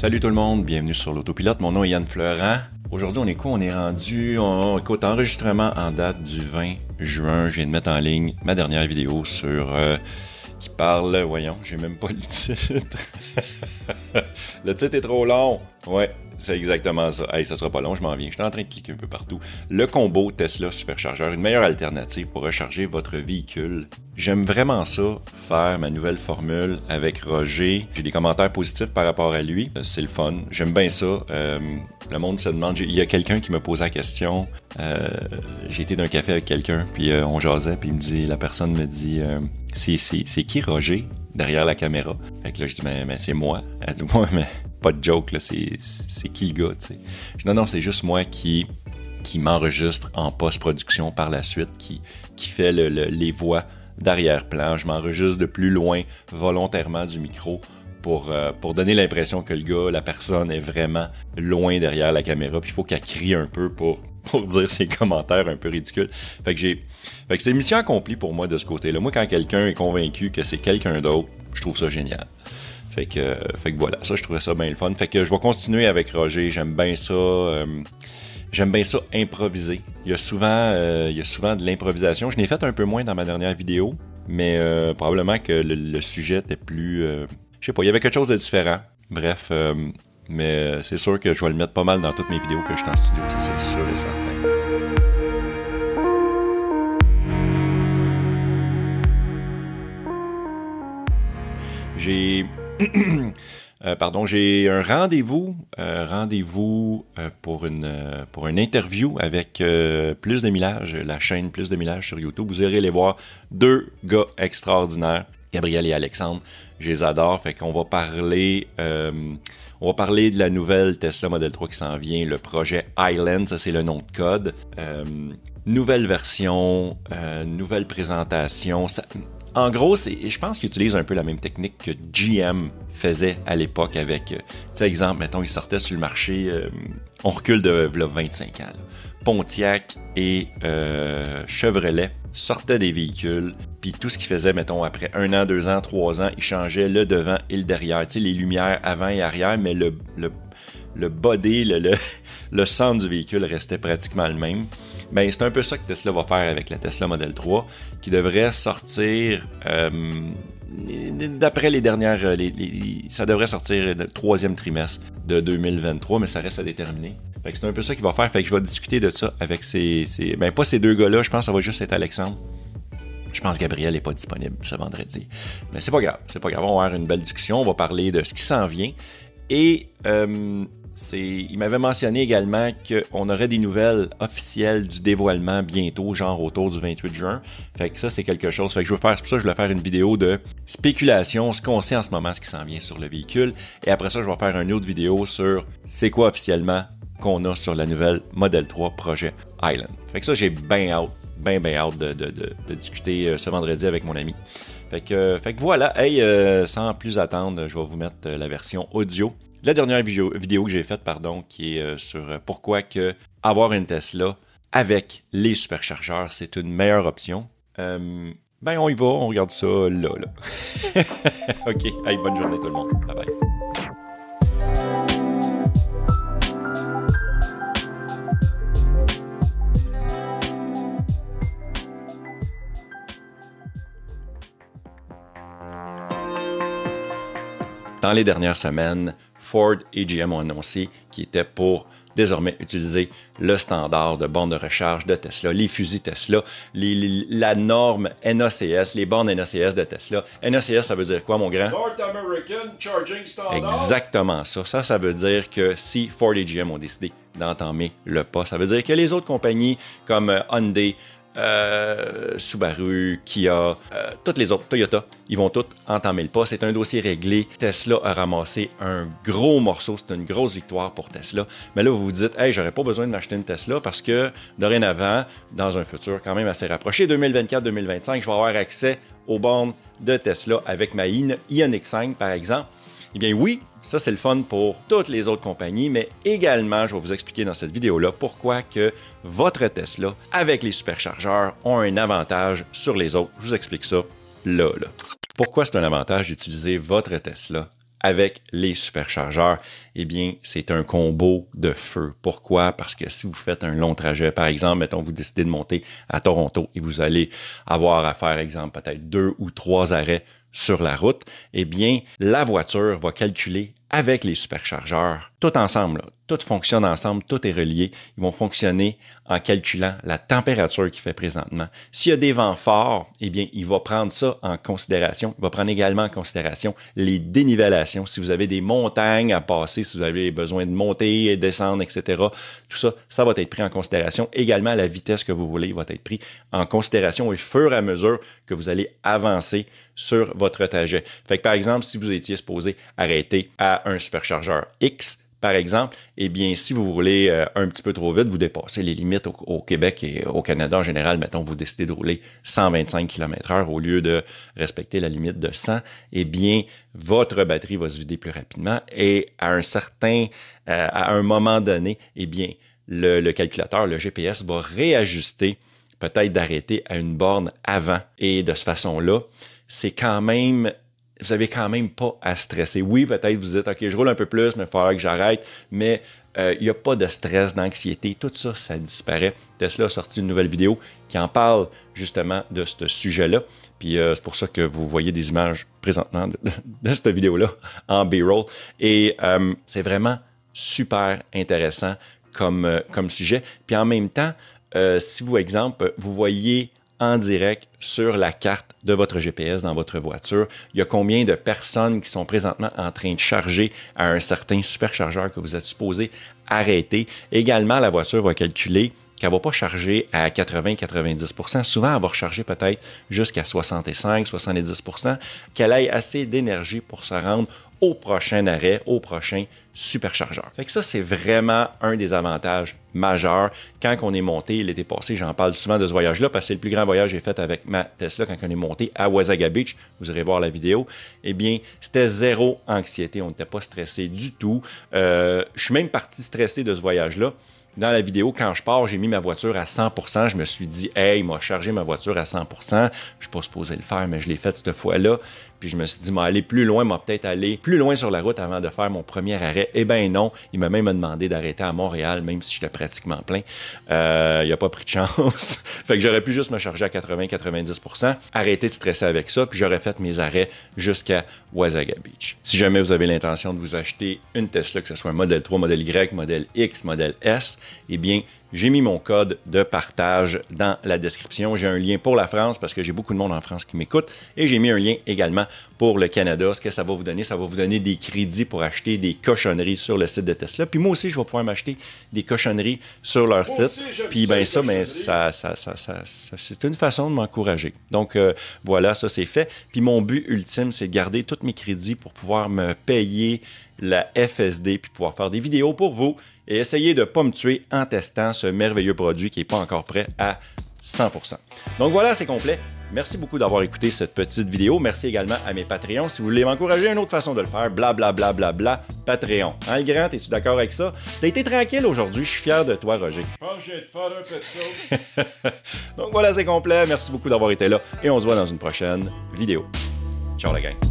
Salut tout le monde, bienvenue sur l'autopilote. Mon nom est Yann Fleurant. Aujourd'hui, on est quoi? On est rendu, on, écoute, enregistrement en date du 20 juin. Je viens de mettre en ligne ma dernière vidéo sur euh, qui parle, voyons, j'ai même pas le titre. le titre est trop long. Ouais, c'est exactement ça. Hey, ça sera pas long, je m'en viens. Je suis en train de cliquer un peu partout. Le combo Tesla superchargeur, une meilleure alternative pour recharger votre véhicule. J'aime vraiment ça, faire ma nouvelle formule avec Roger. J'ai des commentaires positifs par rapport à lui. Euh, c'est le fun. J'aime bien ça. Euh, le monde se demande. Il y a quelqu'un qui me pose la question. Euh, j'ai été d'un café avec quelqu'un, puis on jasait, puis il me dit, la personne me dit, c'est qui Roger derrière la caméra? Fait que là, je dis, mais, mais c'est moi. Elle dit, moi, mais pas de joke, c'est, qui le gars, tu sais? Non, non, c'est juste moi qui, qui m'enregistre en post-production par la suite, qui, qui fait les voix d'arrière-plan. Je m'enregistre de plus loin volontairement du micro pour, euh, pour donner l'impression que le gars, la personne est vraiment loin derrière la caméra. Puis il faut qu'elle crie un peu pour, pour dire ses commentaires un peu ridicules. Fait que j'ai. Fait que c'est mission accomplie pour moi de ce côté-là. Moi, quand quelqu'un est convaincu que c'est quelqu'un d'autre, je trouve ça génial. Fait que, fait que voilà, ça, je trouvais ça bien le fun. Fait que je vais continuer avec Roger. J'aime bien ça. Euh, j'aime bien ça improviser. Il y a souvent, euh, il y a souvent de l'improvisation. Je n'ai fait un peu moins dans ma dernière vidéo, mais euh, probablement que le, sujet était plus. je sais pas, il y avait quelque chose de différent. Bref, mais c'est sûr que je vais le mettre pas mal dans toutes mes vidéos que je suis en studio, ça c'est sûr et certain. J'ai Euh, pardon, j'ai un rendez-vous, euh, rendez-vous euh, pour une pour une interview avec Plus de Millage, la chaîne Plus de Millage sur YouTube. Vous irez les voir deux gars extraordinaires, Gabriel et Alexandre. Je les adore. Fait qu'on va parler. On va parler de la nouvelle Tesla Model 3 qui s'en vient, le projet Island, ça c'est le nom de code. nouvelle version, nouvelle présentation. En gros, je pense qu'ils utilisent un peu la même technique que GM faisait à l'époque avec, euh, tu sais, exemple, mettons, ils sortaient sur le marché, euh, on recule de 25 ans, Pontiac et euh, Chevrolet sortaient des véhicules, puis tout ce qu'ils faisaient, mettons, après un an, deux ans, trois ans, ils changeaient le devant et le derrière, tu sais, les lumières avant et arrière, mais le, le, le body, le, le, le centre du véhicule restait pratiquement le même. Ben, c'est un peu ça que Tesla va faire avec la Tesla Model 3, qui devrait sortir, euh, d'après les dernières, ça devrait sortir le troisième trimestre de 2023, mais ça reste à déterminer. Fait que c'est un peu ça qu'il va faire. Fait que je vais discuter de ça avec ces, ces ben pas ces deux gars-là, je pense que ça va juste être Alexandre. Je pense que Gabriel n'est pas disponible ce vendredi. Mais c'est pas grave, c'est pas grave. On va avoir une belle discussion. On va parler de ce qui s'en vient. Et euh, il m'avait mentionné également qu'on aurait des nouvelles officielles du dévoilement bientôt, genre autour du 28 juin. Fait que ça, c'est quelque chose. Fait que je veux faire, pour ça, je vais faire une vidéo de spéculation, ce qu'on sait en ce moment, ce qui s'en vient sur le véhicule. Et après ça, je vais faire une autre vidéo sur c'est quoi officiellement qu'on a sur la nouvelle Model 3 projet Island. Fait que ça, j'ai bien hâte, bien, bien hâte de, discuter euh, ce vendredi avec mon ami. Fait que, que voilà, hey, euh, sans plus attendre, je vais vous mettre euh, la version audio la dernière vidéo, que j'ai faite, pardon, qui est euh, sur euh, pourquoi que avoir une Tesla avec les superchargeurs, c'est une meilleure option. Euh, ben, on y va, on regarde ça là, là. OK, hey, bonne journée tout le monde. Bye bye. Dans les dernières semaines, Ford et GM ont annoncé qu'ils étaient pour désormais utiliser le standard de borne de recharge de Tesla, les fusils Tesla, la norme NACS, les bornes NACS de Tesla. NACS, ça veut dire quoi, mon grand? North American Charging Standard. Exactement ça. Ça, ça veut dire que si Ford et GM ont décidé d'entamer le pas, ça veut dire que les autres compagnies comme Hyundai, euh, Subaru, Kia, euh, toutes les autres, Toyota, ils vont tous entamer le pas. C'est un dossier réglé. Tesla a ramassé un gros morceau. C'est une grosse victoire pour Tesla. Mais là, vous vous dites, hey, j'aurais pas besoin de m'acheter une Tesla parce que dorénavant, dans un futur quand même assez rapproché, 2024-2025, je vais avoir accès aux bornes de Tesla avec ma Ioniq 5, par exemple. Eh bien oui, ça c'est le fun pour toutes les autres compagnies, mais également, je vais vous expliquer dans cette vidéo-là pourquoi que votre Tesla avec les superchargeurs ont un avantage sur les autres. Je vous explique ça là. là. Pourquoi c'est un avantage d'utiliser votre Tesla avec les superchargeurs, eh bien, c'est un combo de feu. Pourquoi? Parce que si vous faites un long trajet, par exemple, mettons, vous décidez de monter à Toronto et vous allez avoir à faire, exemple, peut-être deux ou trois arrêts sur la route, eh bien, la voiture va calculer avec les superchargeurs, tout ensemble, tout fonctionne ensemble, tout est relié. Ils vont fonctionner en calculant la température qu'il fait présentement. S'il y a des vents forts, eh bien, il va prendre ça en considération. Il va prendre également en considération les dénivellations. Si vous avez des montagnes à passer, si vous avez besoin de monter et descendre, etc., tout ça, ça va être pris en considération. Également, la vitesse que vous voulez va être pris en considération au fur et à mesure que vous allez avancer sur votre trajet. Fait que, par exemple, si vous étiez supposé arrêter à un superchargeur X, par exemple, eh bien, si vous roulez euh, un petit peu trop vite, vous dépassez les limites au, Québec et au Canada en général, mettons, vous décidez de rouler 125 km/h au lieu de respecter la limite de 100, eh bien, votre batterie va se vider plus rapidement et à un certain, euh, à un moment donné, eh bien, le, le calculateur, le GPS va réajuster, peut-être d'arrêter à une borne avant. Et de cette façon-là, c'est quand même vous avez quand même pas à stresser. Oui, peut-être vous dites, OK, je roule un peu plus, mais il faudra que j'arrête, mais euh, il n'y a pas de stress, d'anxiété, tout ça, ça disparaît. Tesla a sorti une nouvelle vidéo qui en parle justement de ce sujet-là. Puis euh, c'est pour ça que vous voyez des images présentement de, cette vidéo-là en B-roll. Et euh, c'est vraiment super intéressant comme, comme sujet. Puis en même temps, si vous, exemple, vous voyez en direct sur la carte de votre GPS dans votre voiture. Il y a combien de personnes qui sont présentement en train de charger à un certain superchargeur que vous êtes supposé arrêter? Également, la voiture va calculer qu'elle ne va pas charger à 80-90% Souvent, elle va recharger peut-être jusqu'à 65-70% qu'elle ait assez d'énergie pour se rendre au prochain arrêt, au prochain superchargeur. Fait que ça, c'est vraiment un des avantages majeurs. Quand on est monté l'été passé, j'en parle souvent de ce voyage-là parce que c'est le plus grand voyage que j'ai fait avec ma Tesla quand on est monté à Wasaga Beach. Vous irez voir la vidéo. Eh bien, c'était zéro anxiété. On n'était pas stressé du tout. Euh, je suis même parti stressé de ce voyage-là dans la vidéo, quand je pars, j'ai mis ma voiture à 100%. Je me suis dit, hey, il m'a chargé ma voiture à 100%. Je ne suis pas supposé le faire, mais je l'ai fait cette fois-là. Puis je me suis dit, m'a aller plus loin, m'a peut-être aller plus loin sur la route avant de faire mon premier arrêt. Eh bien non, il m'a même demandé d'arrêter à Montréal, même si j'étais pratiquement plein. Euh, il n'a pas pris de chance. fait que j'aurais pu juste me charger à 80-90%, arrêter de stresser avec ça, puis j'aurais fait mes arrêts jusqu'à Wasaga Beach. Si jamais vous avez l'intention de vous acheter une Tesla, que ce soit un modèle 3, modèle Y, modèle X, modèle S, eh bien, j'ai mis mon code de partage dans la description. J'ai un lien pour la France parce que j'ai beaucoup de monde en France qui m'écoute et j'ai mis un lien également pour le Canada. Ce que ça va vous donner, ça va vous donner des crédits pour acheter des cochonneries sur le site de Tesla. Puis moi aussi, je vais pouvoir m'acheter des cochonneries sur leur site. Puis ben ça, mais ça, ça, ça, ça c'est une façon de m'encourager. Donc euh, voilà, ça c'est fait. Puis mon but ultime, c'est de garder tous mes crédits pour pouvoir me payer la FSD puis pouvoir faire des vidéos pour vous et essayer de ne pas me tuer en testant ce merveilleux produit qui n'est pas encore prêt à 100%. Donc voilà, c'est complet. Merci beaucoup d'avoir écouté cette petite vidéo. Merci également à mes Patreons. Si vous voulez m'encourager, une autre façon de le faire, blablabla, bla, bla, bla, Patreon. Hein, le grand, es-tu d'accord avec ça? T'as été tranquille aujourd'hui, je suis fier de toi, Roger. Donc voilà, c'est complet. Merci beaucoup d'avoir été là et on se voit dans une prochaine vidéo. Ciao la gang.